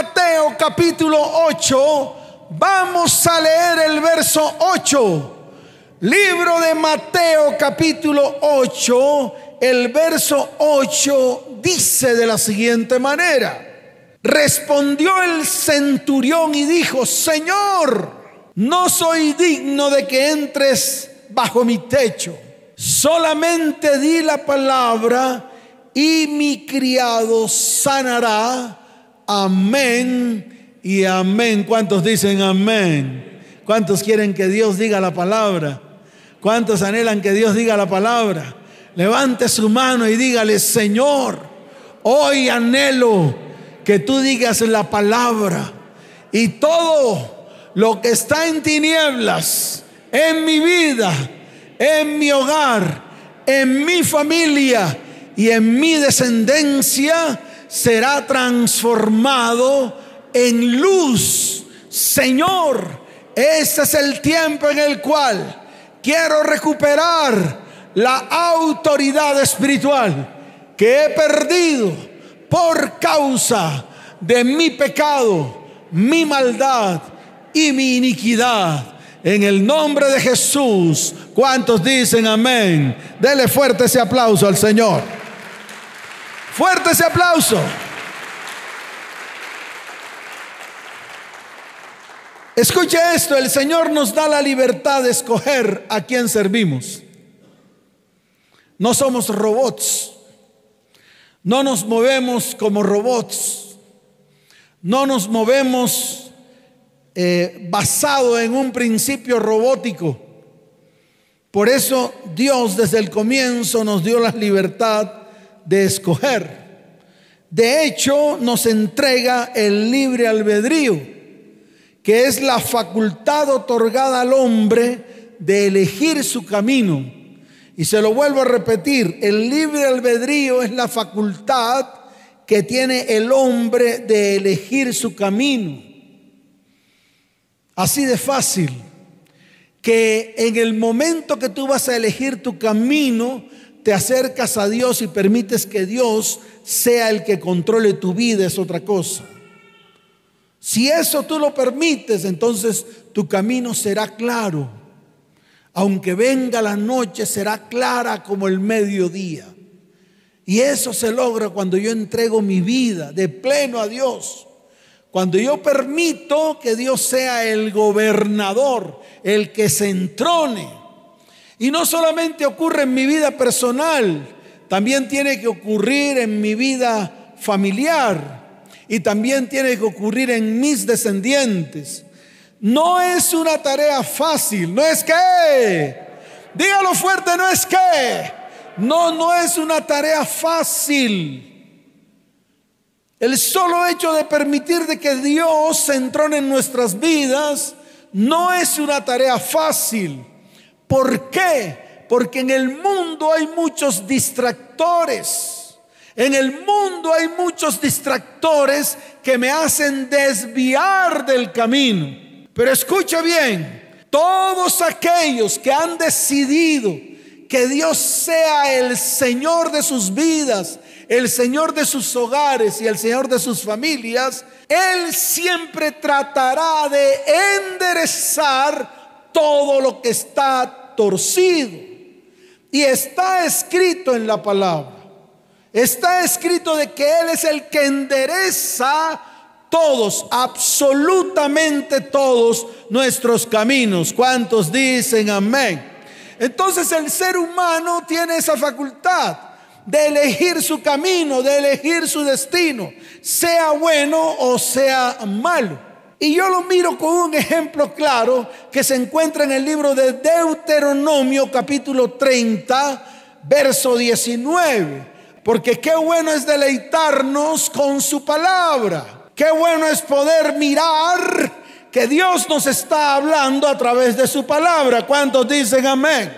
Mateo capítulo 8, vamos a leer el verso 8. Libro de Mateo capítulo 8, el verso 8 dice de la siguiente manera. Respondió el centurión y dijo, Señor, no soy digno de que entres bajo mi techo. Solamente di la palabra y mi criado sanará. Amén y amén. ¿Cuántos dicen amén? ¿Cuántos quieren que Dios diga la palabra? ¿Cuántos anhelan que Dios diga la palabra? Levante su mano y dígale, Señor, hoy anhelo que tú digas la palabra y todo lo que está en tinieblas, en mi vida, en mi hogar, en mi familia y en mi descendencia, será transformado en luz. Señor, ese es el tiempo en el cual quiero recuperar la autoridad espiritual que he perdido por causa de mi pecado, mi maldad y mi iniquidad. En el nombre de Jesús, ¿cuántos dicen amén? Dele fuerte ese aplauso al Señor. Fuerte ese aplauso. Escuche esto, el Señor nos da la libertad de escoger a quién servimos. No somos robots. No nos movemos como robots. No nos movemos eh, basado en un principio robótico. Por eso Dios desde el comienzo nos dio la libertad de escoger. De hecho, nos entrega el libre albedrío, que es la facultad otorgada al hombre de elegir su camino y se lo vuelvo a repetir, el libre albedrío es la facultad que tiene el hombre de elegir su camino. Así de fácil, que en el momento que tú vas a elegir tu camino, te acercas a Dios y permites que Dios sea el que controle tu vida, es otra cosa. Si eso tú lo permites, entonces tu camino será claro aunque venga la noche, será clara como el mediodía. Y eso se logra cuando yo entrego mi vida de pleno a Dios. Cuando yo permito que Dios sea el gobernador, el que se entrone. Y no solamente ocurre en mi vida personal, también tiene que ocurrir en mi vida familiar. Y también tiene que ocurrir en mis descendientes. No es una tarea fácil, no es que, dígalo fuerte, no es que, no, no es una tarea fácil. El solo hecho de permitir de que Dios se entrone en nuestras vidas no es una tarea fácil. ¿Por qué? Porque en el mundo hay muchos distractores. En el mundo hay muchos distractores que me hacen desviar del camino. Pero escucha bien, todos aquellos que han decidido que Dios sea el Señor de sus vidas, el Señor de sus hogares y el Señor de sus familias, Él siempre tratará de enderezar todo lo que está torcido. Y está escrito en la palabra. Está escrito de que Él es el que endereza todos, absolutamente todos nuestros caminos. ¿Cuántos dicen amén? Entonces el ser humano tiene esa facultad de elegir su camino, de elegir su destino, sea bueno o sea malo. Y yo lo miro con un ejemplo claro que se encuentra en el libro de Deuteronomio capítulo 30, verso 19. Porque qué bueno es deleitarnos con su palabra. Qué bueno es poder mirar que Dios nos está hablando a través de su palabra. ¿Cuántos dicen amén?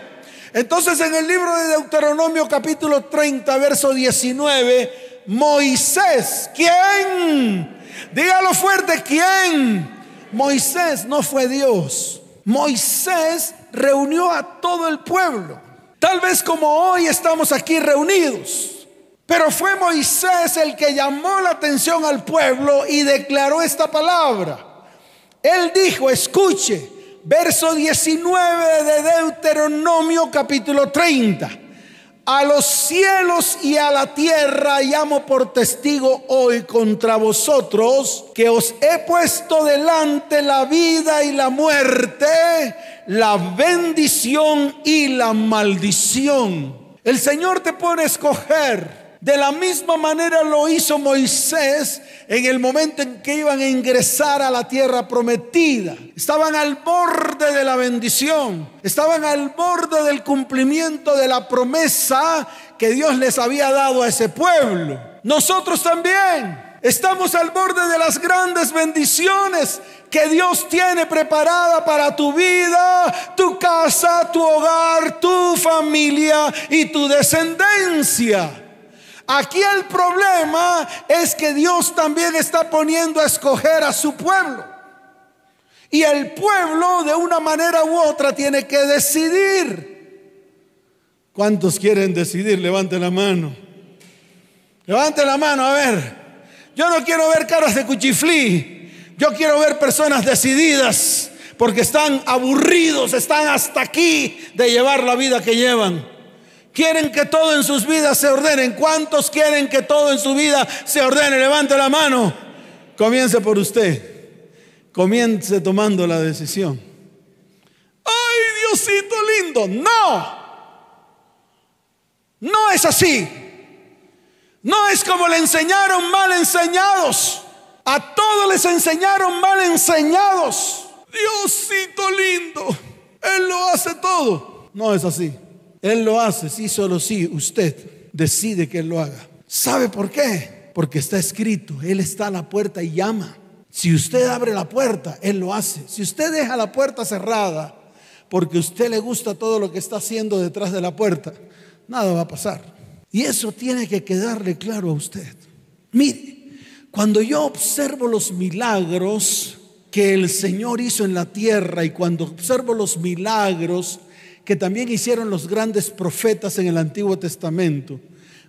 Entonces en el libro de Deuteronomio capítulo 30, verso 19, Moisés, ¿quién? Dígalo fuerte, ¿quién? Moisés no fue Dios. Moisés reunió a todo el pueblo. Tal vez como hoy estamos aquí reunidos. Pero fue Moisés el que llamó la atención al pueblo y declaró esta palabra. Él dijo, escuche, verso 19 de Deuteronomio capítulo 30. A los cielos y a la tierra llamo por testigo hoy contra vosotros que os he puesto delante la vida y la muerte, la bendición y la maldición. El Señor te pone a escoger de la misma manera lo hizo Moisés en el momento en que iban a ingresar a la tierra prometida. Estaban al borde de la bendición, estaban al borde del cumplimiento de la promesa que Dios les había dado a ese pueblo. Nosotros también estamos al borde de las grandes bendiciones que Dios tiene preparada para tu vida, tu casa, tu hogar, tu familia y tu descendencia. Aquí el problema es que Dios también está poniendo a escoger a su pueblo. Y el pueblo de una manera u otra tiene que decidir. ¿Cuántos quieren decidir? Levante la mano. Levante la mano, a ver. Yo no quiero ver caras de cuchiflí. Yo quiero ver personas decididas porque están aburridos, están hasta aquí de llevar la vida que llevan. Quieren que todo en sus vidas se ordene. ¿Cuántos quieren que todo en su vida se ordene? Levante la mano. Comience por usted. Comience tomando la decisión. ¡Ay, Diosito lindo! No. No es así. No es como le enseñaron mal enseñados. A todos les enseñaron mal enseñados. Diosito lindo. Él lo hace todo. No es así. Él lo hace, sí, solo sí, usted decide que Él lo haga. ¿Sabe por qué? Porque está escrito, Él está a la puerta y llama. Si usted abre la puerta, Él lo hace. Si usted deja la puerta cerrada, porque a usted le gusta todo lo que está haciendo detrás de la puerta, nada va a pasar. Y eso tiene que quedarle claro a usted. Mire, cuando yo observo los milagros que el Señor hizo en la tierra y cuando observo los milagros que también hicieron los grandes profetas en el Antiguo Testamento,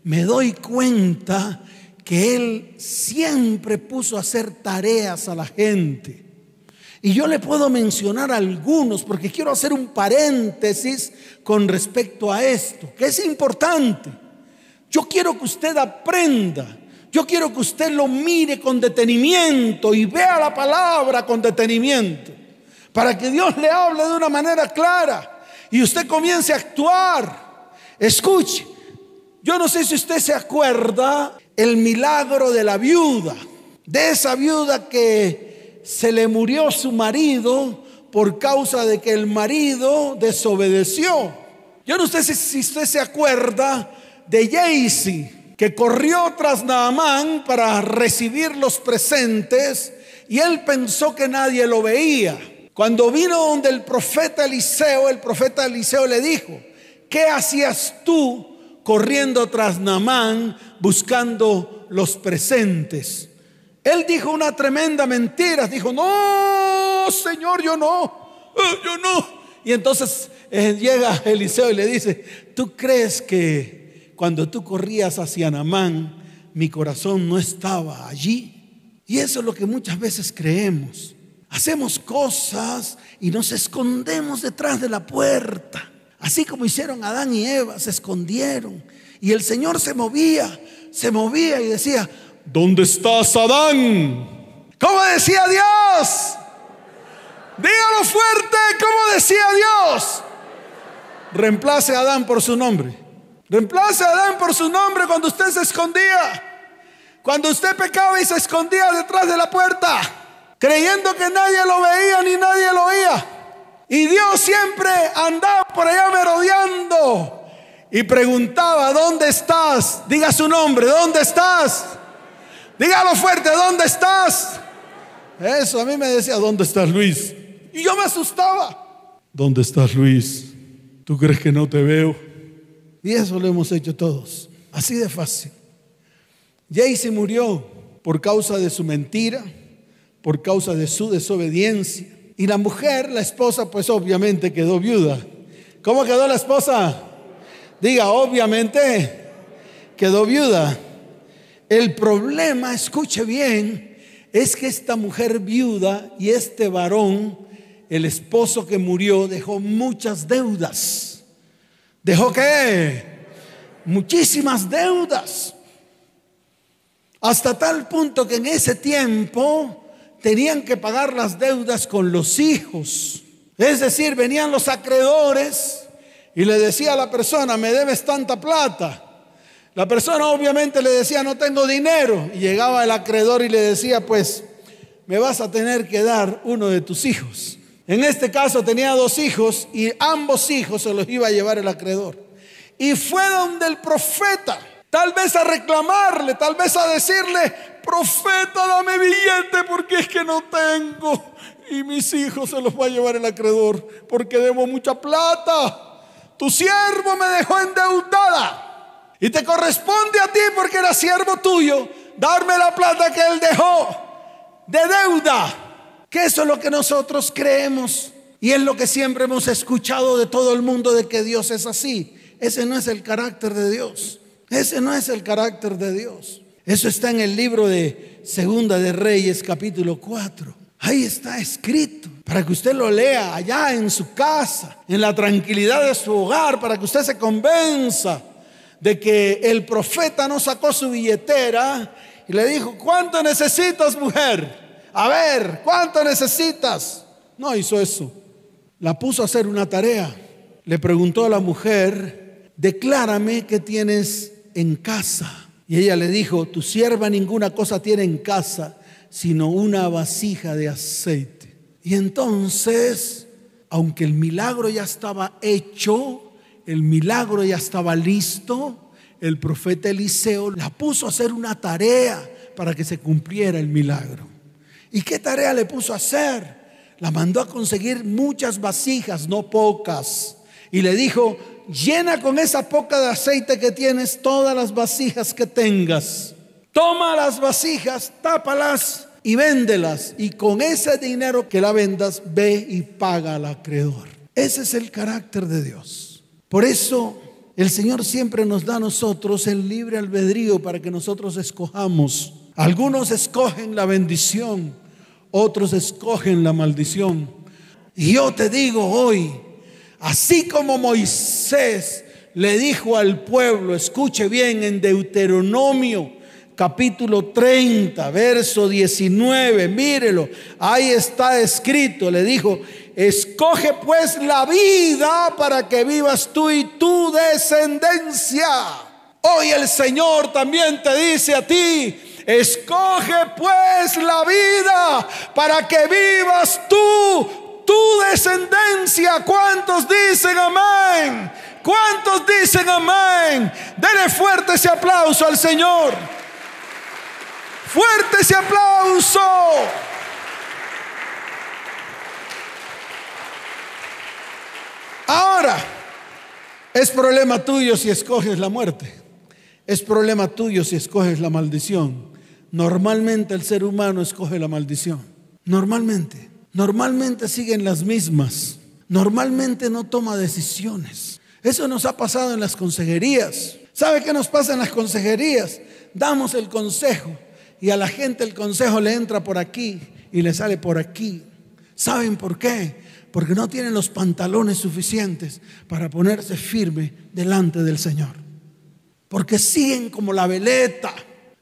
me doy cuenta que Él siempre puso a hacer tareas a la gente. Y yo le puedo mencionar algunos porque quiero hacer un paréntesis con respecto a esto, que es importante. Yo quiero que usted aprenda, yo quiero que usted lo mire con detenimiento y vea la palabra con detenimiento, para que Dios le hable de una manera clara y usted comience a actuar. Escuche, yo no sé si usted se acuerda el milagro de la viuda, de esa viuda que se le murió su marido por causa de que el marido desobedeció. Yo no sé si, usted se acuerda de Jaycee, que corrió tras Naamán para recibir los presentes y él pensó que nadie lo veía. Cuando vino donde el profeta Eliseo, el profeta Eliseo le dijo, ¿qué hacías tú corriendo tras Namán buscando los presentes? Él dijo una tremenda mentira, dijo, no, Señor, yo no, eh, yo no. Y entonces eh, llega Eliseo y le dice, ¿tú crees que cuando tú corrías hacia Namán, mi corazón no estaba allí? Y eso es lo que muchas veces creemos. Hacemos cosas y nos escondemos detrás de la puerta. Así como hicieron Adán y Eva, se escondieron. Y el Señor se movía, se movía y decía, ¿dónde estás Adán? ¿Cómo decía Dios? Dígalo fuerte, ¿cómo decía Dios? Reemplace a Adán por su nombre. Reemplace a Adán por su nombre cuando usted se escondía. Cuando usted pecaba y se escondía detrás de la puerta creyendo que nadie lo veía ni nadie lo oía. Y Dios siempre andaba por allá merodeando y preguntaba, ¿dónde estás? Diga su nombre, ¿dónde estás? Dígalo fuerte, ¿dónde estás? Eso a mí me decía, ¿dónde estás Luis? Y yo me asustaba. ¿Dónde estás Luis? ¿Tú crees que no te veo? Y eso lo hemos hecho todos, así de fácil. Jaycee murió por causa de su mentira por causa de su desobediencia. Y la mujer, la esposa, pues obviamente quedó viuda. ¿Cómo quedó la esposa? Diga, obviamente quedó viuda. El problema, escuche bien, es que esta mujer viuda y este varón, el esposo que murió, dejó muchas deudas. ¿Dejó qué? Muchísimas deudas. Hasta tal punto que en ese tiempo tenían que pagar las deudas con los hijos. Es decir, venían los acreedores y le decía a la persona, me debes tanta plata. La persona obviamente le decía, no tengo dinero. Y llegaba el acreedor y le decía, pues, me vas a tener que dar uno de tus hijos. En este caso tenía dos hijos y ambos hijos se los iba a llevar el acreedor. Y fue donde el profeta Tal vez a reclamarle, tal vez a decirle, profeta, dame billete porque es que no tengo. Y mis hijos se los va a llevar el acreedor porque debo mucha plata. Tu siervo me dejó endeudada. Y te corresponde a ti porque era siervo tuyo darme la plata que él dejó de deuda. Que eso es lo que nosotros creemos. Y es lo que siempre hemos escuchado de todo el mundo de que Dios es así. Ese no es el carácter de Dios. Ese no es el carácter de Dios. Eso está en el libro de Segunda de Reyes capítulo 4. Ahí está escrito para que usted lo lea allá en su casa, en la tranquilidad de su hogar, para que usted se convenza de que el profeta no sacó su billetera y le dijo, ¿cuánto necesitas mujer? A ver, ¿cuánto necesitas? No hizo eso. La puso a hacer una tarea. Le preguntó a la mujer, declárame que tienes en casa. Y ella le dijo, tu sierva ninguna cosa tiene en casa, sino una vasija de aceite. Y entonces, aunque el milagro ya estaba hecho, el milagro ya estaba listo, el profeta Eliseo la puso a hacer una tarea para que se cumpliera el milagro. ¿Y qué tarea le puso a hacer? La mandó a conseguir muchas vasijas, no pocas. Y le dijo, llena con esa poca de aceite que tienes todas las vasijas que tengas. Toma las vasijas, tápalas y véndelas. Y con ese dinero que la vendas, ve y paga al acreedor. Ese es el carácter de Dios. Por eso el Señor siempre nos da a nosotros el libre albedrío para que nosotros escojamos. Algunos escogen la bendición, otros escogen la maldición. Y yo te digo hoy, Así como Moisés le dijo al pueblo, escuche bien en Deuteronomio capítulo 30, verso 19, mírelo, ahí está escrito, le dijo, escoge pues la vida para que vivas tú y tu descendencia. Hoy el Señor también te dice a ti, escoge pues la vida para que vivas tú tu descendencia. ¿Cuántos dicen amén? ¿Cuántos dicen amén? Dele fuerte ese aplauso al Señor. Fuerte ese aplauso. Ahora, es problema tuyo si escoges la muerte. Es problema tuyo si escoges la maldición. Normalmente el ser humano escoge la maldición. Normalmente normalmente siguen las mismas, normalmente no toma decisiones. Eso nos ha pasado en las consejerías. ¿Sabe qué nos pasa en las consejerías? Damos el consejo y a la gente el consejo le entra por aquí y le sale por aquí. ¿Saben por qué? Porque no tienen los pantalones suficientes para ponerse firme delante del Señor. Porque siguen como la veleta,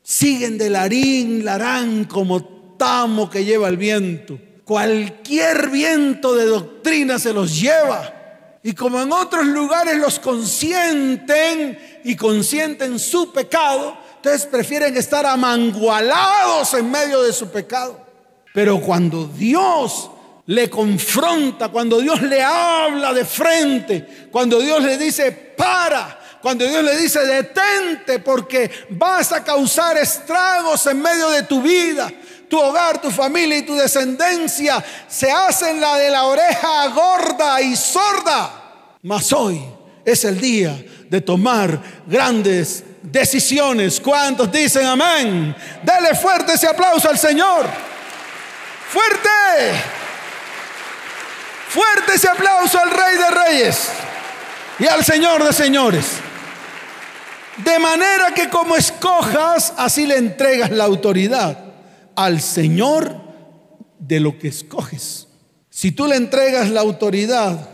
siguen de larín, larán, como tamo que lleva el viento. Cualquier viento de doctrina se los lleva. Y como en otros lugares los consienten y consienten su pecado, entonces prefieren estar amangualados en medio de su pecado. Pero cuando Dios le confronta, cuando Dios le habla de frente, cuando Dios le dice, para, cuando Dios le dice, detente porque vas a causar estragos en medio de tu vida, tu hogar, tu familia y tu descendencia se hacen la de la oreja gorda y sorda. Mas hoy es el día de tomar grandes decisiones. ¿Cuántos dicen amén? Dele fuerte ese aplauso al Señor. Fuerte. Fuerte ese aplauso al Rey de Reyes y al Señor de Señores. De manera que como escojas, así le entregas la autoridad al Señor de lo que escoges. Si tú le entregas la autoridad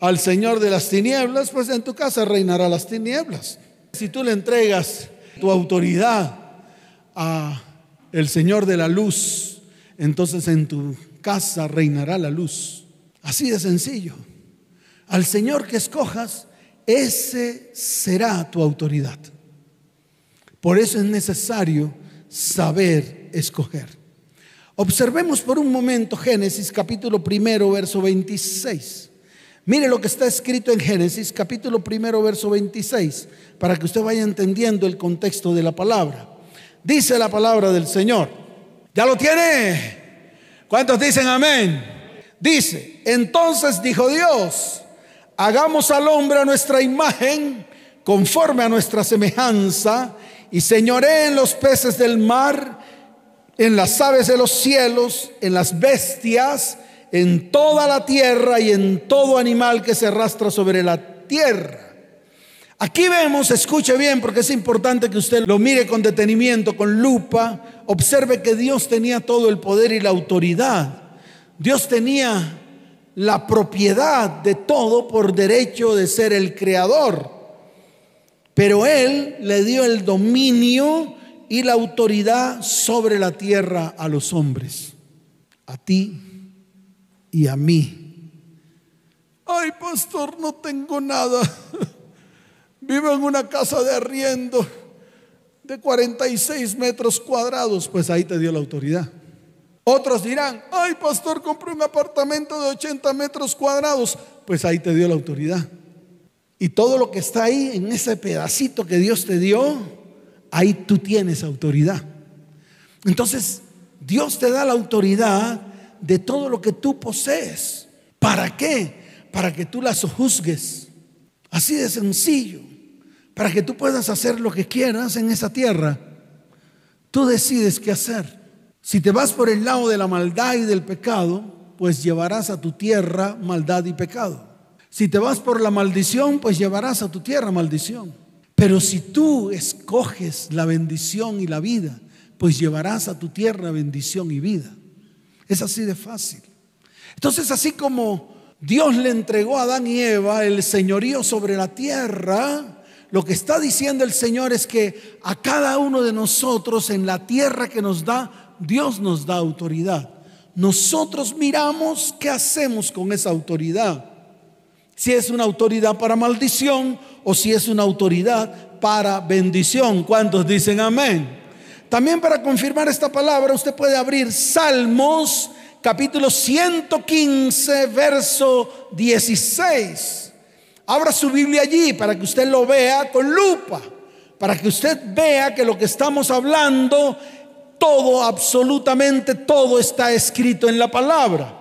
al Señor de las tinieblas, pues en tu casa reinará las tinieblas. Si tú le entregas tu autoridad a el Señor de la luz, entonces en tu casa reinará la luz. Así de sencillo. Al Señor que escojas, ese será tu autoridad. Por eso es necesario saber escoger. Observemos por un momento Génesis capítulo primero, verso 26. Mire lo que está escrito en Génesis capítulo primero, verso 26, para que usted vaya entendiendo el contexto de la palabra. Dice la palabra del Señor. ¿Ya lo tiene? ¿Cuántos dicen amén? Dice, entonces dijo Dios, hagamos al hombre a nuestra imagen, conforme a nuestra semejanza, y señoré en los peces del mar, en las aves de los cielos, en las bestias, en toda la tierra y en todo animal que se arrastra sobre la tierra. Aquí vemos, escuche bien porque es importante que usted lo mire con detenimiento, con lupa, observe que Dios tenía todo el poder y la autoridad. Dios tenía la propiedad de todo por derecho de ser el creador. Pero Él le dio el dominio y la autoridad sobre la tierra a los hombres, a ti y a mí. Ay, pastor, no tengo nada. Vivo en una casa de arriendo de 46 metros cuadrados. Pues ahí te dio la autoridad. Otros dirán, ay, pastor, compré un apartamento de 80 metros cuadrados. Pues ahí te dio la autoridad. Y todo lo que está ahí, en ese pedacito que Dios te dio, ahí tú tienes autoridad. Entonces, Dios te da la autoridad de todo lo que tú posees. ¿Para qué? Para que tú las juzgues. Así de sencillo. Para que tú puedas hacer lo que quieras en esa tierra. Tú decides qué hacer. Si te vas por el lado de la maldad y del pecado, pues llevarás a tu tierra maldad y pecado. Si te vas por la maldición, pues llevarás a tu tierra maldición. Pero si tú escoges la bendición y la vida, pues llevarás a tu tierra bendición y vida. Es así de fácil. Entonces, así como Dios le entregó a Adán y Eva el señorío sobre la tierra, lo que está diciendo el Señor es que a cada uno de nosotros en la tierra que nos da, Dios nos da autoridad. Nosotros miramos qué hacemos con esa autoridad. Si es una autoridad para maldición o si es una autoridad para bendición. ¿Cuántos dicen amén? También para confirmar esta palabra, usted puede abrir Salmos capítulo 115, verso 16. Abra su Biblia allí para que usted lo vea con lupa, para que usted vea que lo que estamos hablando, todo, absolutamente todo está escrito en la palabra.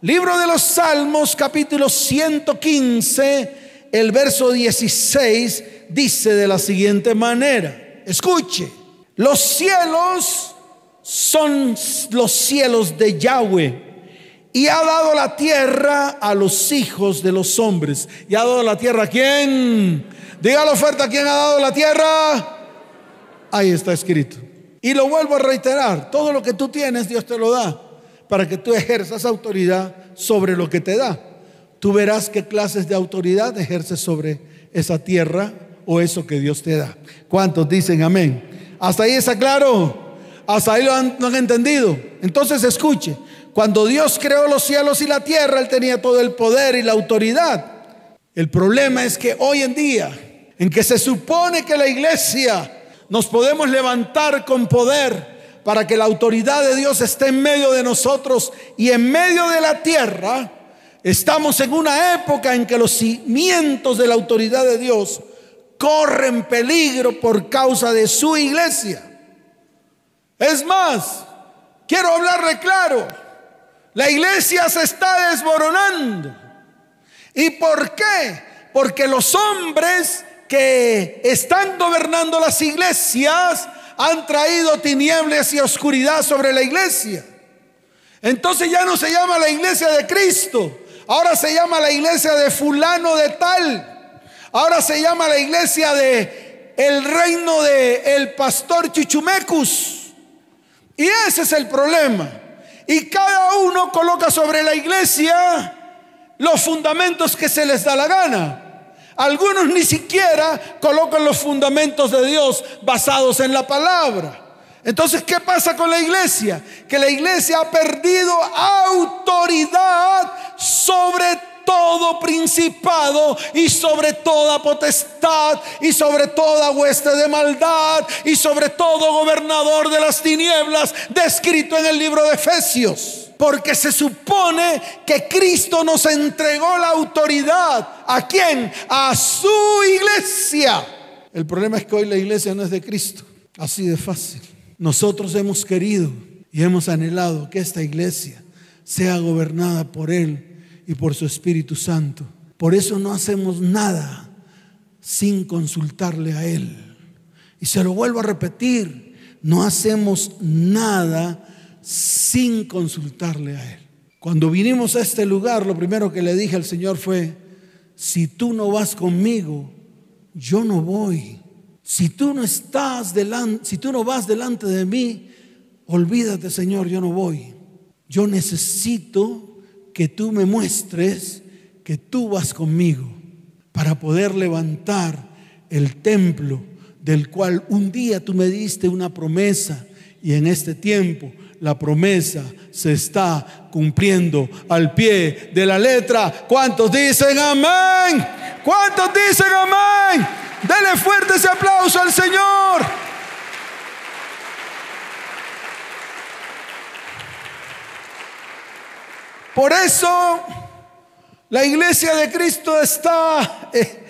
Libro de los Salmos, capítulo 115 el verso 16 dice de la siguiente manera, escuche, los cielos son los cielos de Yahweh y ha dado la tierra a los hijos de los hombres. ¿Y ha dado la tierra a quién? Diga la oferta, ¿quién ha dado la tierra? Ahí está escrito. Y lo vuelvo a reiterar, todo lo que tú tienes Dios te lo da para que tú ejerzas autoridad sobre lo que te da tú verás qué clases de autoridad ejerces sobre esa tierra o eso que Dios te da. ¿Cuántos dicen amén? Hasta ahí está claro. Hasta ahí lo han, lo han entendido. Entonces escuche, cuando Dios creó los cielos y la tierra, Él tenía todo el poder y la autoridad. El problema es que hoy en día, en que se supone que la iglesia nos podemos levantar con poder para que la autoridad de Dios esté en medio de nosotros y en medio de la tierra, Estamos en una época en que los cimientos de la autoridad de Dios corren peligro por causa de su iglesia. Es más, quiero hablarle claro, la iglesia se está desmoronando. ¿Y por qué? Porque los hombres que están gobernando las iglesias han traído tinieblas y oscuridad sobre la iglesia. Entonces ya no se llama la iglesia de Cristo, Ahora se llama la iglesia de fulano de tal. Ahora se llama la iglesia de el reino de el pastor Chichumecus. Y ese es el problema. Y cada uno coloca sobre la iglesia los fundamentos que se les da la gana. Algunos ni siquiera colocan los fundamentos de Dios basados en la palabra. Entonces, ¿qué pasa con la iglesia? Que la iglesia ha perdido autoridad sobre todo principado y sobre toda potestad y sobre toda hueste de maldad y sobre todo gobernador de las tinieblas descrito en el libro de Efesios. Porque se supone que Cristo nos entregó la autoridad. ¿A quién? A su iglesia. El problema es que hoy la iglesia no es de Cristo. Así de fácil. Nosotros hemos querido y hemos anhelado que esta iglesia sea gobernada por Él y por su Espíritu Santo. Por eso no hacemos nada sin consultarle a Él. Y se lo vuelvo a repetir, no hacemos nada sin consultarle a Él. Cuando vinimos a este lugar, lo primero que le dije al Señor fue, si tú no vas conmigo, yo no voy. Si tú no estás delante, si tú no vas delante de mí, olvídate, Señor, yo no voy. Yo necesito que tú me muestres que tú vas conmigo para poder levantar el templo del cual un día tú me diste una promesa y en este tiempo la promesa se está cumpliendo al pie de la letra. ¿Cuántos dicen amén? ¿Cuántos dicen amén? Dele fuerte ese aplauso al Señor. Por eso la iglesia de Cristo está, eh,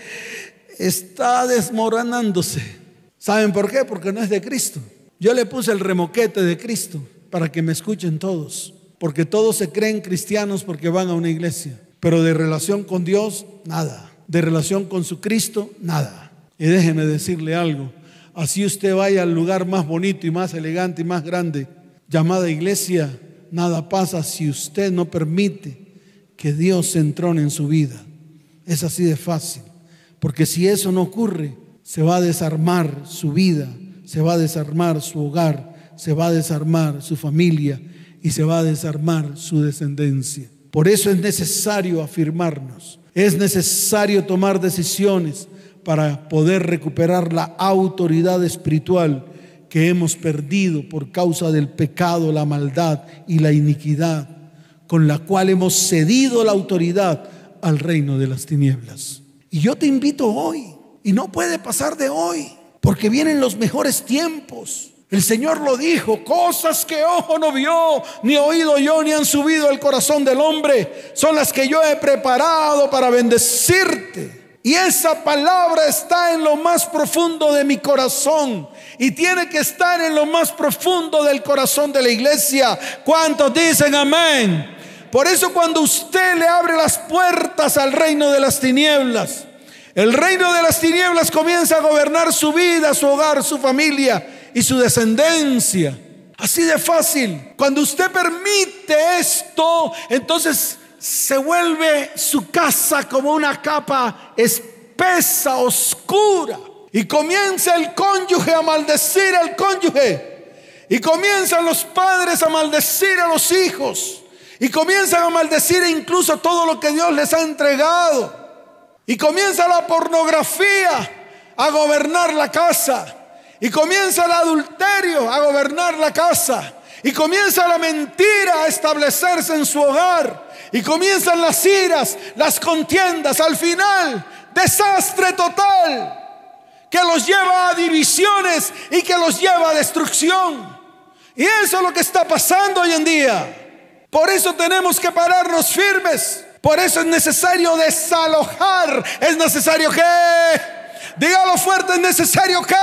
está desmoronándose. ¿Saben por qué? Porque no es de Cristo. Yo le puse el remoquete de Cristo para que me escuchen todos. Porque todos se creen cristianos porque van a una iglesia. Pero de relación con Dios, nada. De relación con su Cristo, nada. Y déjeme decirle algo. Así usted vaya al lugar más bonito y más elegante y más grande, llamada iglesia, nada pasa si usted no permite que Dios se entrone en su vida. Es así de fácil. Porque si eso no ocurre, se va a desarmar su vida, se va a desarmar su hogar, se va a desarmar su familia y se va a desarmar su descendencia. Por eso es necesario afirmarnos, es necesario tomar decisiones para poder recuperar la autoridad espiritual que hemos perdido por causa del pecado, la maldad y la iniquidad, con la cual hemos cedido la autoridad al reino de las tinieblas. Y yo te invito hoy, y no puede pasar de hoy, porque vienen los mejores tiempos. El Señor lo dijo, cosas que ojo no vio, ni oído yo, ni han subido al corazón del hombre, son las que yo he preparado para bendecirte. Y esa palabra está en lo más profundo de mi corazón y tiene que estar en lo más profundo del corazón de la iglesia. ¿Cuántos dicen amén? Por eso cuando usted le abre las puertas al reino de las tinieblas, el reino de las tinieblas comienza a gobernar su vida, su hogar, su familia y su descendencia. Así de fácil. Cuando usted permite esto, entonces se vuelve su casa como una capa espesa, oscura. Y comienza el cónyuge a maldecir al cónyuge. Y comienzan los padres a maldecir a los hijos. Y comienzan a maldecir incluso todo lo que Dios les ha entregado. Y comienza la pornografía a gobernar la casa. Y comienza el adulterio a gobernar la casa. Y comienza la mentira a establecerse en su hogar. Y comienzan las iras, las contiendas. Al final, desastre total que los lleva a divisiones y que los lleva a destrucción. Y eso es lo que está pasando hoy en día. Por eso tenemos que pararnos firmes. Por eso es necesario desalojar. Es necesario que, dígalo fuerte, es necesario que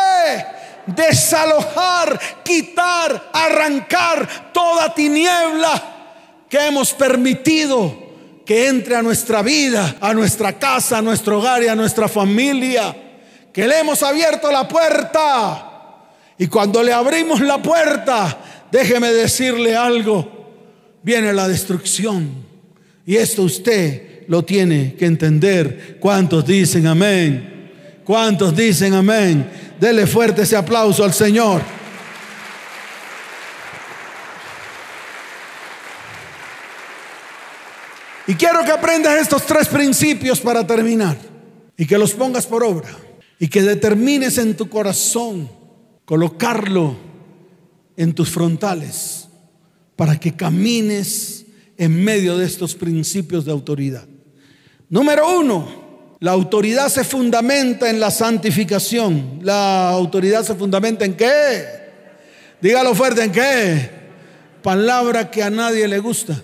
desalojar, quitar, arrancar toda tiniebla que hemos permitido que entre a nuestra vida, a nuestra casa, a nuestro hogar y a nuestra familia que le hemos abierto la puerta. Y cuando le abrimos la puerta, déjeme decirle algo, viene la destrucción. Y esto usted lo tiene que entender. ¿Cuántos dicen amén? ¿Cuántos dicen amén? Dele fuerte ese aplauso al Señor. Y quiero que aprendas estos tres principios para terminar y que los pongas por obra y que determines en tu corazón colocarlo en tus frontales para que camines en medio de estos principios de autoridad. Número uno, la autoridad se fundamenta en la santificación. La autoridad se fundamenta en qué? Dígalo fuerte, ¿en qué? Palabra que a nadie le gusta.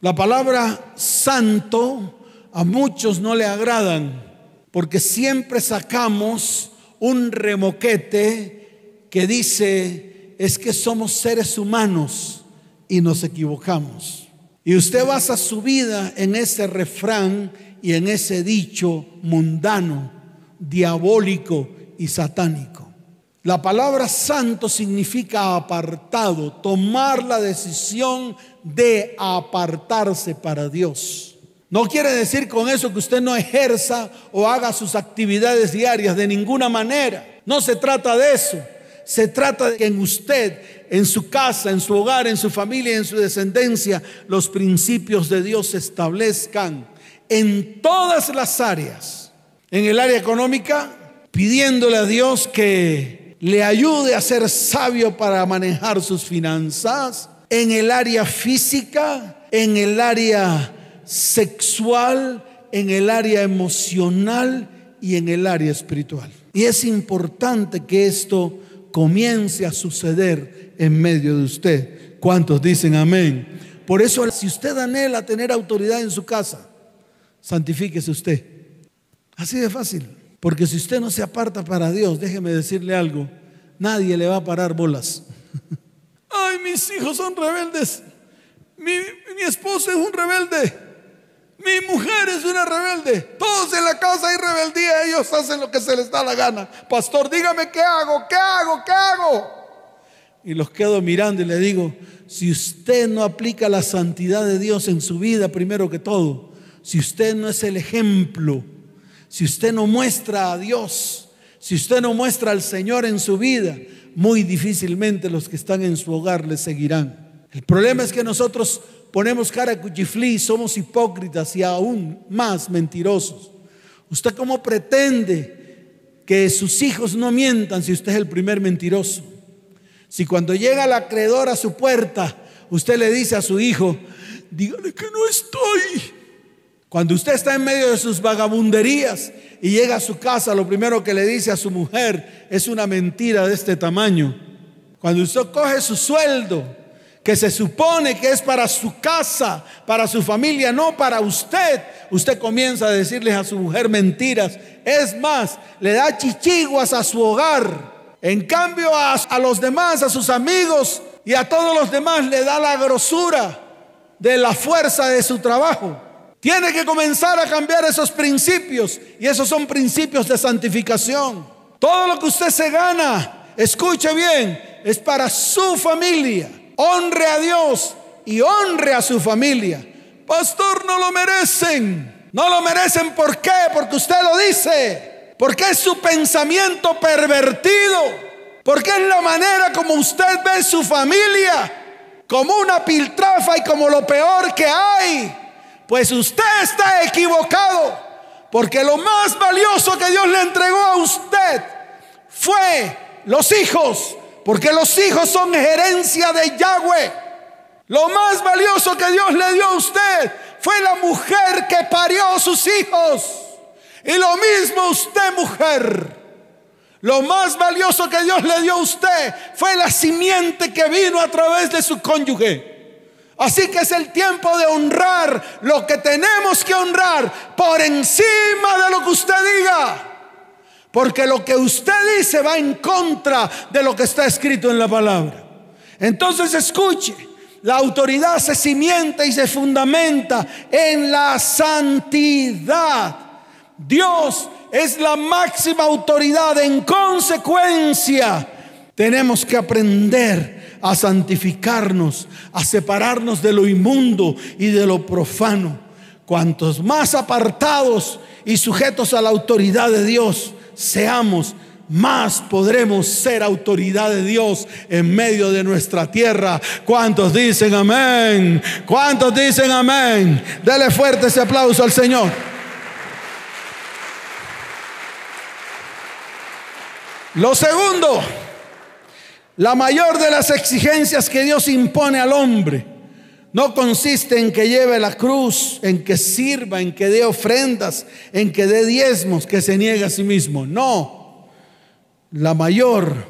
La palabra santo a muchos no le agradan porque siempre sacamos un remoquete que dice es que somos seres humanos y nos equivocamos. Y usted basa su vida en ese refrán y en ese dicho mundano, diabólico y satánico. La palabra santo significa apartado, tomar la decisión de apartarse para Dios. No quiere decir con eso que usted no ejerza o haga sus actividades diarias de ninguna manera. No se trata de eso. Se trata de que en usted, en su casa, en su hogar, en su familia, en su descendencia, los principios de Dios se establezcan en todas las áreas. En el área económica, pidiéndole a Dios que le ayude a ser sabio para manejar sus finanzas. En el área física, en el área sexual, en el área emocional y en el área espiritual. Y es importante que esto comience a suceder en medio de usted. ¿Cuántos dicen amén? Por eso, si usted anhela tener autoridad en su casa, santifíquese usted. Así de fácil. Porque si usted no se aparta para Dios, déjeme decirle algo, nadie le va a parar bolas. Ay, mis hijos son rebeldes. Mi, mi esposo es un rebelde. Mi mujer es una rebelde. Todos en la casa hay rebeldía. Ellos hacen lo que se les da la gana. Pastor, dígame qué hago, qué hago, qué hago. Y los quedo mirando y le digo, si usted no aplica la santidad de Dios en su vida, primero que todo, si usted no es el ejemplo, si usted no muestra a Dios, si usted no muestra al Señor en su vida, muy difícilmente los que están en su hogar le seguirán. El problema es que nosotros ponemos cara cuchiflí, somos hipócritas y aún más mentirosos. ¿Usted cómo pretende que sus hijos no mientan si usted es el primer mentiroso? Si cuando llega el acreedor a su puerta, usted le dice a su hijo, dígale que no estoy. Cuando usted está en medio de sus vagabunderías y llega a su casa, lo primero que le dice a su mujer es una mentira de este tamaño. Cuando usted coge su sueldo que se supone que es para su casa, para su familia, no para usted, usted comienza a decirles a su mujer mentiras. Es más, le da chichiguas a su hogar. En cambio a, a los demás, a sus amigos y a todos los demás le da la grosura de la fuerza de su trabajo. Tiene que comenzar a cambiar esos principios y esos son principios de santificación. Todo lo que usted se gana, escuche bien, es para su familia honre a Dios y honre a su familia. Pastor, no lo merecen. No lo merecen, ¿por qué? Porque usted lo dice. Porque es su pensamiento pervertido. Porque es la manera como usted ve su familia. Como una piltrafa y como lo peor que hay. Pues usted está equivocado. Porque lo más valioso que Dios le entregó a usted fue los hijos, porque los hijos son herencia de Yahweh. Lo más valioso que Dios le dio a usted fue la mujer que parió sus hijos. Y lo mismo usted, mujer. Lo más valioso que Dios le dio a usted fue la simiente que vino a través de su cónyuge. Así que es el tiempo de honrar lo que tenemos que honrar por encima de lo que usted diga. Porque lo que usted dice va en contra de lo que está escrito en la palabra. Entonces escuche, la autoridad se cimienta y se fundamenta en la santidad. Dios es la máxima autoridad. En consecuencia, tenemos que aprender a santificarnos, a separarnos de lo inmundo y de lo profano. Cuantos más apartados y sujetos a la autoridad de Dios, seamos, más podremos ser autoridad de Dios en medio de nuestra tierra. ¿Cuántos dicen amén? ¿Cuántos dicen amén? Dele fuerte ese aplauso al Señor. Lo segundo, la mayor de las exigencias que Dios impone al hombre no consiste en que lleve la cruz, en que sirva, en que dé ofrendas, en que dé diezmos, que se niegue a sí mismo. No, la mayor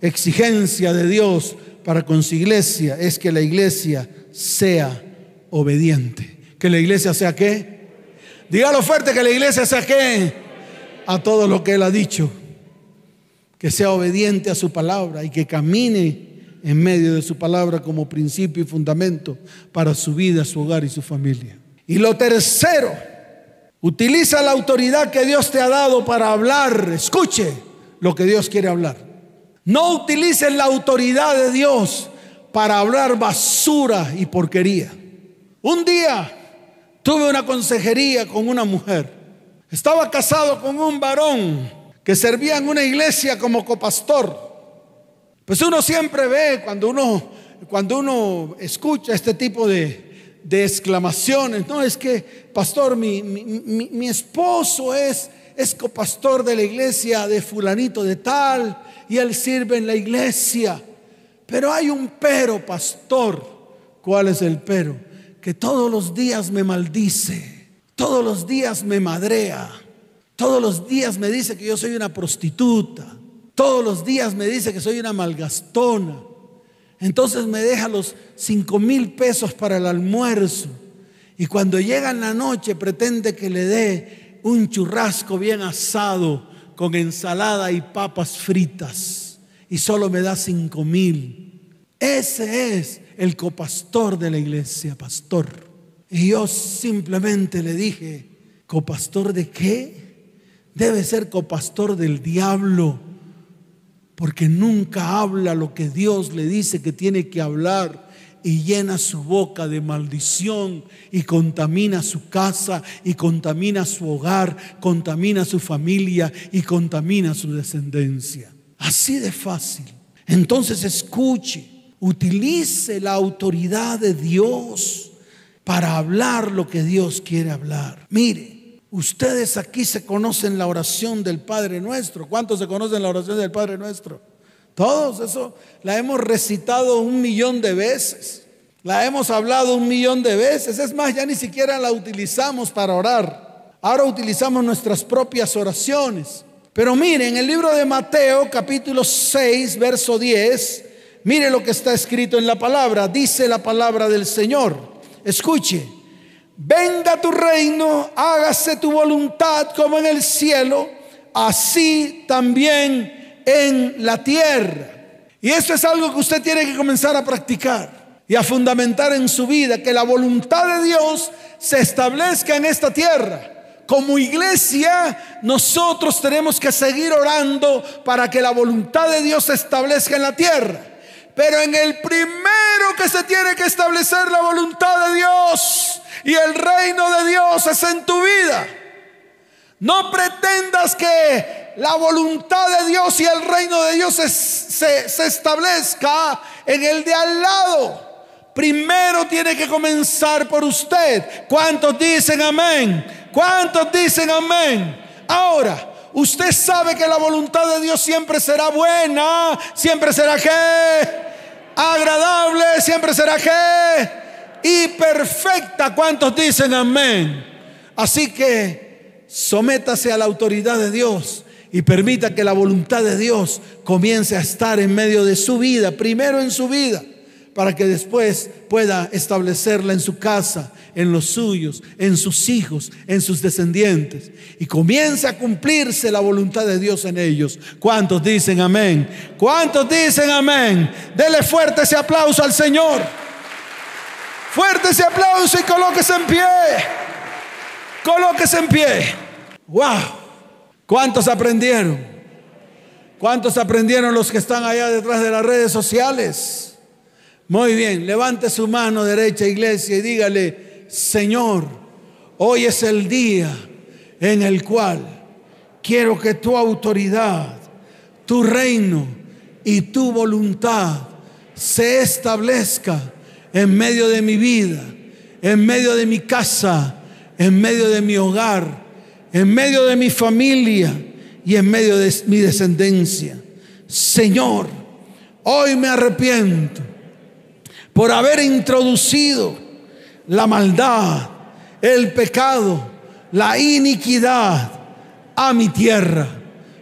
exigencia de Dios para con su iglesia es que la iglesia sea obediente. Que la iglesia sea qué? Dígalo fuerte, que la iglesia sea qué? A todo lo que Él ha dicho que sea obediente a su palabra y que camine en medio de su palabra como principio y fundamento para su vida, su hogar y su familia. Y lo tercero, utiliza la autoridad que Dios te ha dado para hablar. Escuche lo que Dios quiere hablar. No utilices la autoridad de Dios para hablar basura y porquería. Un día tuve una consejería con una mujer. Estaba casado con un varón que servía en una iglesia como copastor. Pues uno siempre ve cuando uno, cuando uno escucha este tipo de, de exclamaciones, no es que, pastor, mi, mi, mi, esposo es, es copastor de la iglesia de fulanito de tal y él sirve en la iglesia. Pero hay un pero, pastor. ¿Cuál es el pero? Que todos los días me maldice, todos los días me madrea todos los días me dice que yo soy una prostituta. Todos los días me dice que soy una malgastona. Entonces me deja los cinco mil pesos para el almuerzo. Y cuando llega en la noche pretende que le dé un churrasco bien asado con ensalada y papas fritas. Y solo me da cinco mil. Ese es el copastor de la iglesia, pastor. Y yo simplemente le dije, ¿copastor de qué? debe ser copastor del diablo, porque nunca habla lo que Dios le dice que tiene que hablar y llena su boca de maldición y contamina su casa y contamina su hogar, contamina su familia y contamina su descendencia. Así de fácil. Entonces escuche, utilice la autoridad de Dios para hablar lo que Dios quiere hablar. Mire, Ustedes aquí se conocen la oración del Padre Nuestro. ¿Cuántos se conocen la oración del Padre Nuestro? Todos, eso la hemos recitado un millón de veces. La hemos hablado un millón de veces. Es más, ya ni siquiera la utilizamos para orar. Ahora utilizamos nuestras propias oraciones. Pero miren, en el libro de Mateo, capítulo 6, verso 10, mire lo que está escrito en la palabra. Dice la palabra del Señor. Escuche venga tu reino, hágase tu voluntad como en el cielo, así también en la tierra. Y esto es algo que usted tiene que comenzar a practicar y a fundamentar en su vida, que la voluntad de Dios se establezca en esta tierra. Como iglesia, nosotros tenemos que seguir orando para que la voluntad de Dios se establezca en la tierra. Pero en el primero que se tiene que establecer la voluntad de Dios y el reino de Dios es en tu vida. No pretendas que la voluntad de Dios y el reino de Dios se, se, establezca en el de al lado. Primero tiene que comenzar por usted. ¿Cuántos dicen amén? ¿Cuántos dicen amén? Ahora, usted sabe que la voluntad de Dios siempre será buena, siempre será que agradable, siempre será que y perfecta. ¿Cuántos dicen amén? Así que sométase a la autoridad de Dios y permita que la voluntad de Dios comience a estar en medio de su vida, primero en su vida, para que después pueda establecerla en su casa, en los suyos, en sus hijos, en sus descendientes, y comience a cumplirse la voluntad de Dios en ellos. ¿Cuántos dicen amén? ¿Cuántos dicen amén? Dele fuerte ese aplauso al Señor. Fuerte ese aplauso y colóquese en pie. Colóquese en pie. ¡Wow! ¿Cuántos aprendieron? ¿Cuántos aprendieron los que están allá detrás de las redes sociales? Muy bien, levante su mano derecha, iglesia, y dígale, Señor, hoy es el día en el cual quiero que tu autoridad, tu reino y tu voluntad se establezca en medio de mi vida, en medio de mi casa, en medio de mi hogar, en medio de mi familia y en medio de mi descendencia. Señor, hoy me arrepiento por haber introducido la maldad, el pecado, la iniquidad a mi tierra.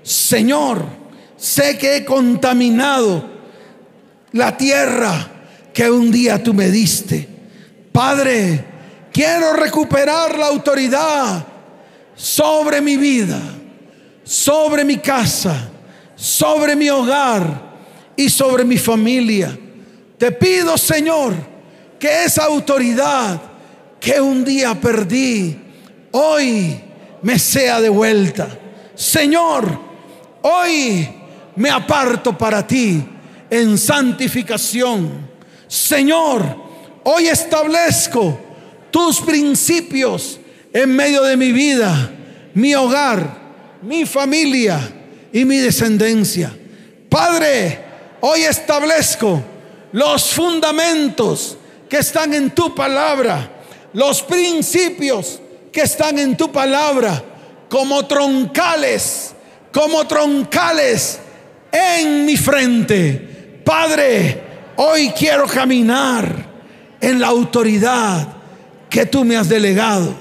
Señor, sé que he contaminado la tierra que un día tú me diste. Padre, quiero recuperar la autoridad sobre mi vida, sobre mi casa, sobre mi hogar y sobre mi familia. Te pido, Señor, que esa autoridad que un día perdí, hoy me sea devuelta. Señor, hoy me aparto para ti en santificación. Señor, hoy establezco tus principios en medio de mi vida, mi hogar, mi familia y mi descendencia. Padre, hoy establezco los fundamentos que están en tu palabra, los principios que están en tu palabra, como troncales, como troncales en mi frente. Padre, hoy quiero caminar en la autoridad que tú me has delegado.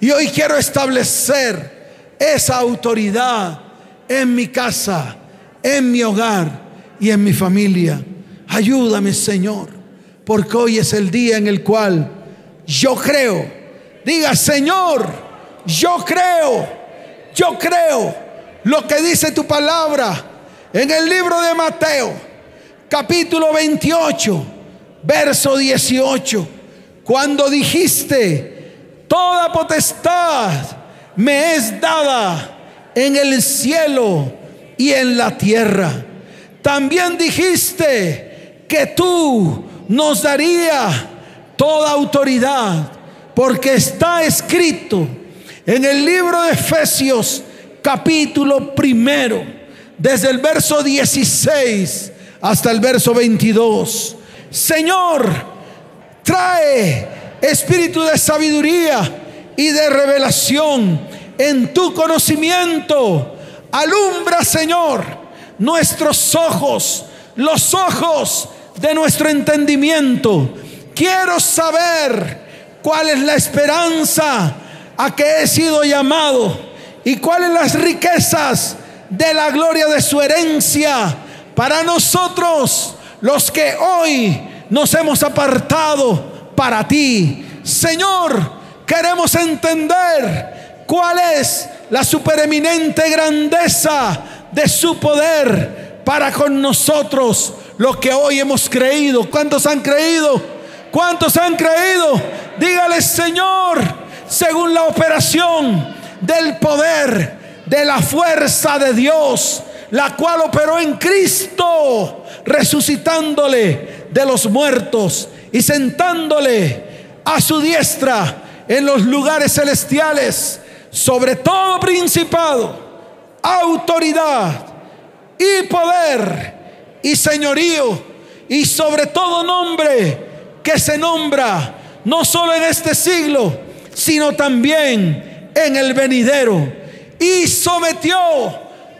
Y hoy quiero establecer esa autoridad en mi casa, en mi hogar y en mi familia. Ayúdame, Señor, porque hoy es el día en el cual yo creo. Diga, Señor, yo creo, yo creo lo que dice tu palabra en el libro de Mateo, capítulo 28, verso 18. Cuando dijiste, toda potestad me es dada en el cielo y en la tierra. También dijiste que tú nos daría toda autoridad, porque está escrito en el libro de Efesios capítulo primero, desde el verso 16 hasta el verso 22. Señor, trae espíritu de sabiduría y de revelación en tu conocimiento. Alumbra, Señor, nuestros ojos, los ojos de nuestro entendimiento. Quiero saber cuál es la esperanza a que he sido llamado y cuáles las riquezas de la gloria de su herencia para nosotros los que hoy nos hemos apartado para ti. Señor, queremos entender cuál es la supereminente grandeza de su poder para con nosotros, lo que hoy hemos creído. ¿Cuántos han creído? ¿Cuántos han creído? Dígale, Señor, según la operación del poder, de la fuerza de Dios, la cual operó en Cristo, resucitándole de los muertos y sentándole a su diestra en los lugares celestiales, sobre todo principado, autoridad y poder y señorío y sobre todo nombre que se nombra no solo en este siglo, sino también en el venidero. Y sometió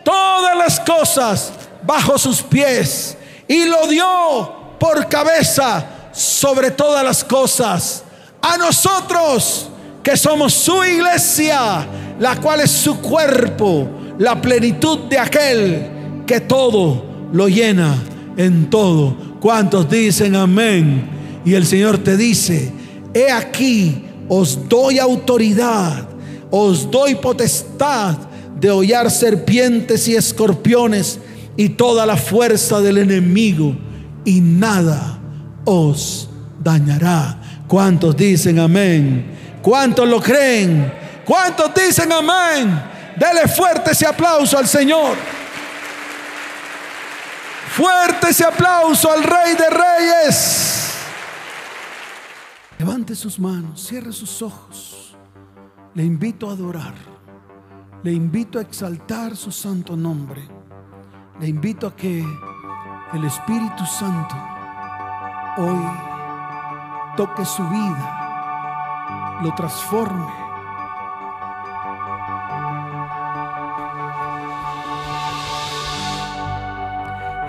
todas las cosas bajo sus pies y lo dio por cabeza sobre todas las cosas. A nosotros que somos su iglesia, la cual es su cuerpo, la plenitud de aquel que todo lo llena en todo. ¿Cuántos dicen amén? Y el Señor te dice, he aquí, os doy autoridad, os doy potestad de hollar serpientes y escorpiones y toda la fuerza del enemigo y nada os dañará. ¿Cuántos dicen amén? ¿Cuántos lo creen? ¿Cuántos dicen amén? Dele fuerte ese aplauso al Señor. Fuerte ese aplauso al Rey de Reyes. Levante sus manos, cierre sus ojos. Le invito a adorar. Le invito a exaltar su santo nombre. Le invito a que el Espíritu Santo hoy toque su vida, lo transforme.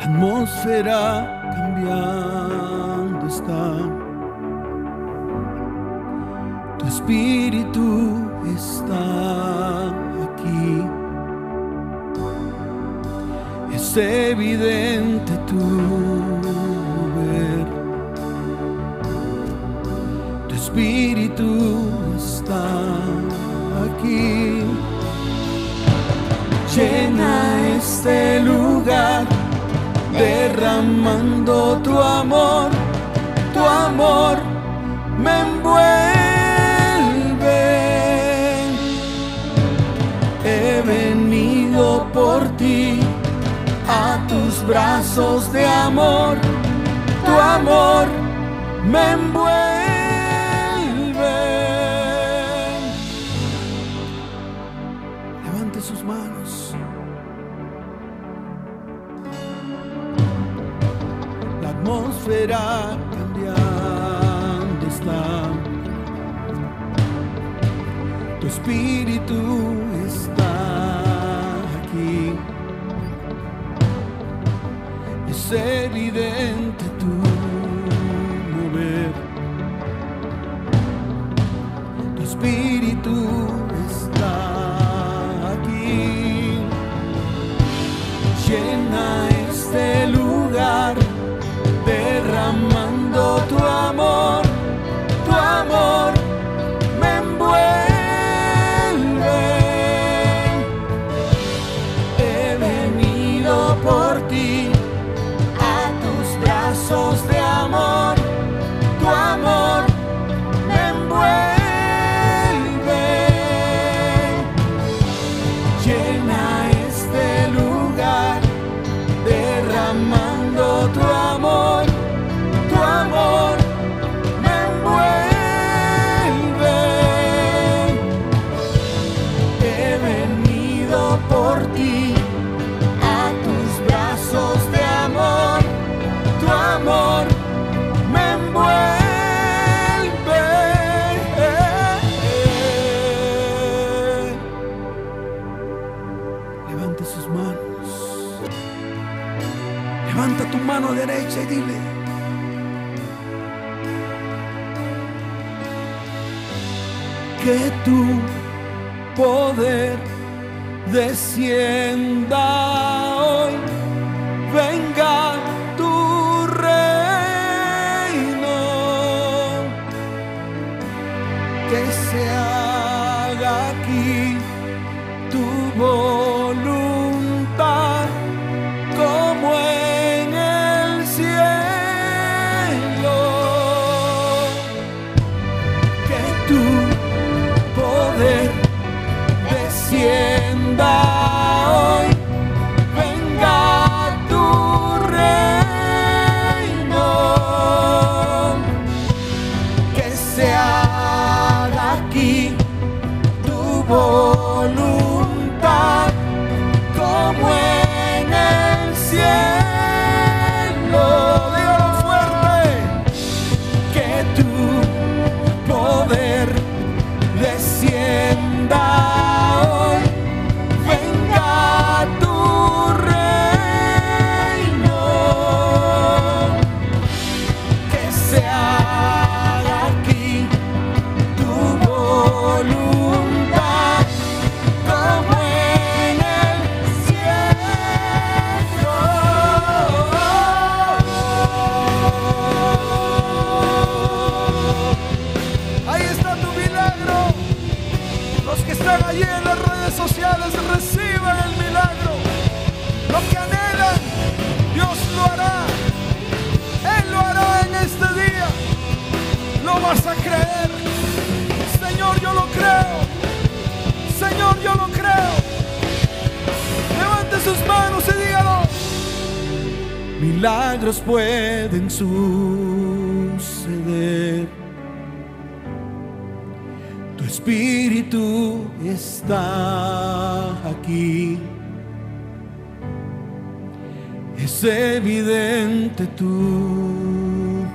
La atmósfera cambiando está. Tu espíritu está aquí. Es evidente tu ver. Tu espíritu está aquí. Llena este lugar derramando tu amor, tu amor me envuelve. He venido por ti a tus brazos de amor, tu amor me envuelve. Atmósfera cambiando está. Tu espíritu está aquí. Es evidente Milagros pueden suceder. Tu espíritu está aquí. Es evidente tu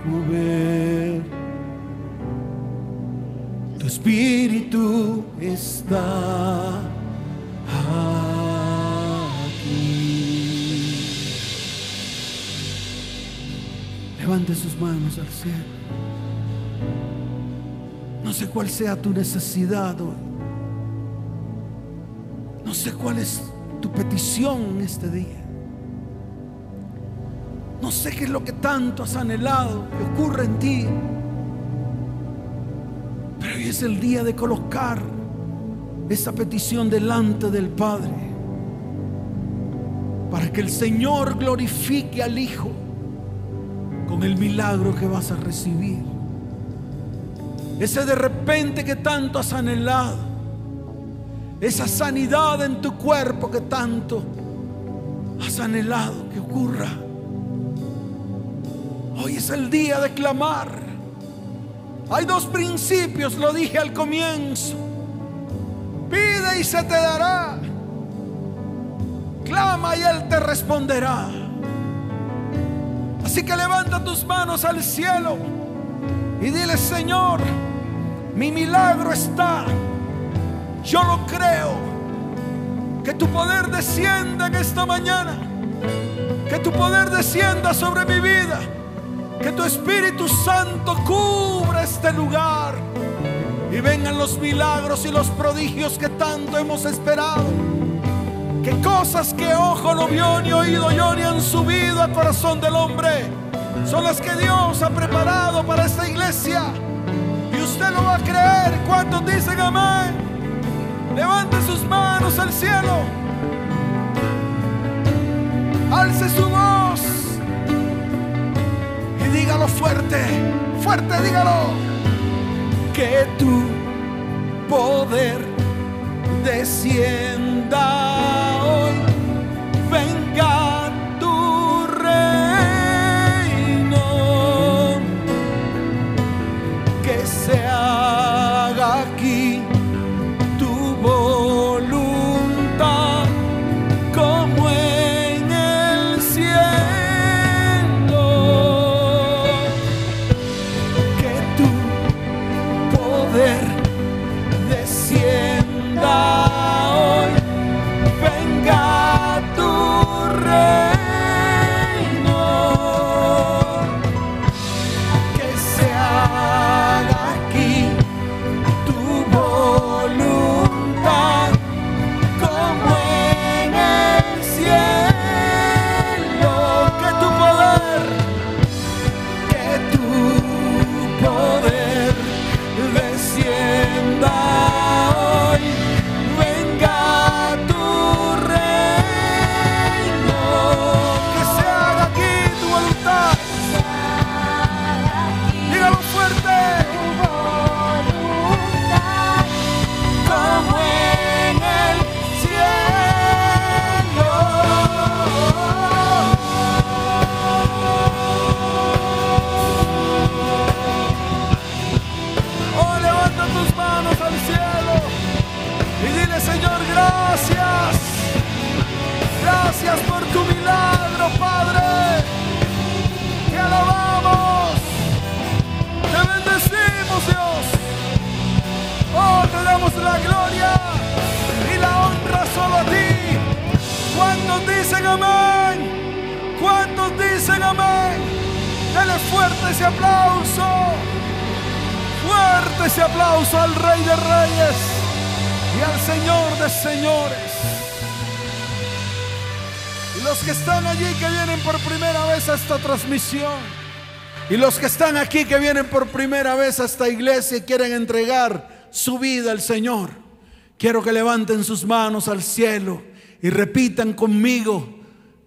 mover. Tu espíritu está aquí. Levante sus manos al cielo. No sé cuál sea tu necesidad hoy. No sé cuál es tu petición en este día. No sé qué es lo que tanto has anhelado que ocurra en ti. Pero hoy es el día de colocar esa petición delante del Padre. Para que el Señor glorifique al Hijo el milagro que vas a recibir. Ese de repente que tanto has anhelado. Esa sanidad en tu cuerpo que tanto has anhelado que ocurra. Hoy es el día de clamar. Hay dos principios, lo dije al comienzo. Pide y se te dará. Clama y Él te responderá. Así que levanta tus manos al cielo y dile, Señor, mi milagro está. Yo lo creo. Que tu poder descienda en esta mañana. Que tu poder descienda sobre mi vida. Que tu Espíritu Santo cubra este lugar. Y vengan los milagros y los prodigios que tanto hemos esperado. Que cosas que ojo no vio ni oído yo ni han subido al corazón del hombre. Son las que Dios ha preparado para esta iglesia usted lo va a creer. ¿Cuántos dicen amén? Levante sus manos al cielo. Alce su voz. Y dígalo fuerte. Fuerte, dígalo. Que tu poder descienda Y los que están aquí, que vienen por primera vez a esta iglesia y quieren entregar su vida al Señor, quiero que levanten sus manos al cielo y repitan conmigo,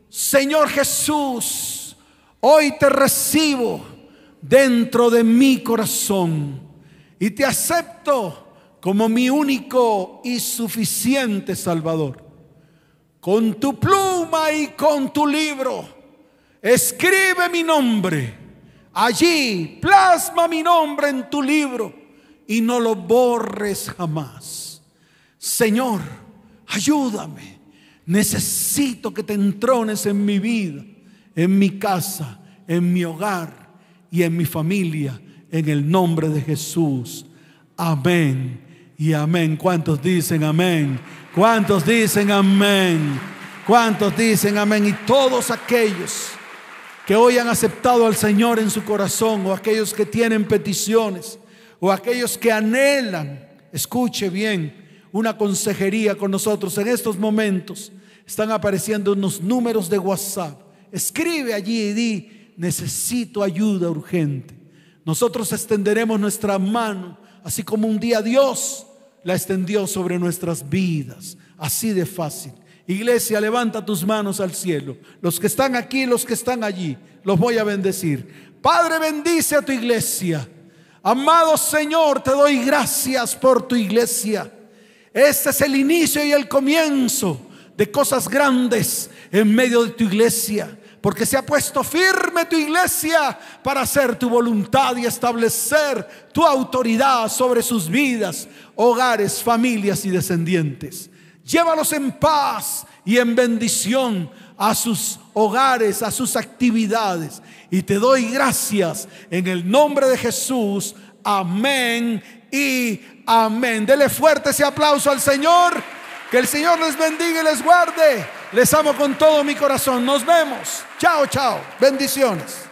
Señor Jesús, hoy te recibo dentro de mi corazón y te acepto como mi único y suficiente Salvador. Con tu pluma y con tu libro, escribe mi nombre Allí plasma mi nombre en tu libro y no lo borres jamás. Señor, ayúdame. Necesito que te entrones en mi vida, en mi casa, en mi hogar y en mi familia, en el nombre de Jesús. Amén y amén. ¿Cuántos dicen amén? ¿Cuántos dicen amén? ¿Cuántos dicen amén? Y todos aquellos que hoy han aceptado al Señor en su corazón o aquellos que tienen peticiones o aquellos que anhelan, escuche bien, una consejería con nosotros en estos momentos. Están apareciendo unos números de WhatsApp. Escribe allí y di, necesito ayuda urgente. Nosotros extenderemos nuestra mano, así como un día Dios la extendió sobre nuestras vidas. Así de fácil. Iglesia, levanta tus manos al cielo. Los que están aquí, los que están allí, los voy a bendecir. Padre, bendice a tu iglesia. Amado Señor, te doy gracias por tu iglesia. Este es el inicio y el comienzo de cosas grandes en medio de tu iglesia. Porque se ha puesto firme tu iglesia para hacer tu voluntad y establecer tu autoridad sobre sus vidas, hogares, familias y descendientes. Llévalos en paz y en bendición a sus hogares, a sus actividades. Y te doy gracias en el nombre de Jesús. Amén y amén. Dele fuerte ese aplauso al Señor. Que el Señor les bendiga y les guarde. Les amo con todo mi corazón. Nos vemos. Chao, chao. Bendiciones.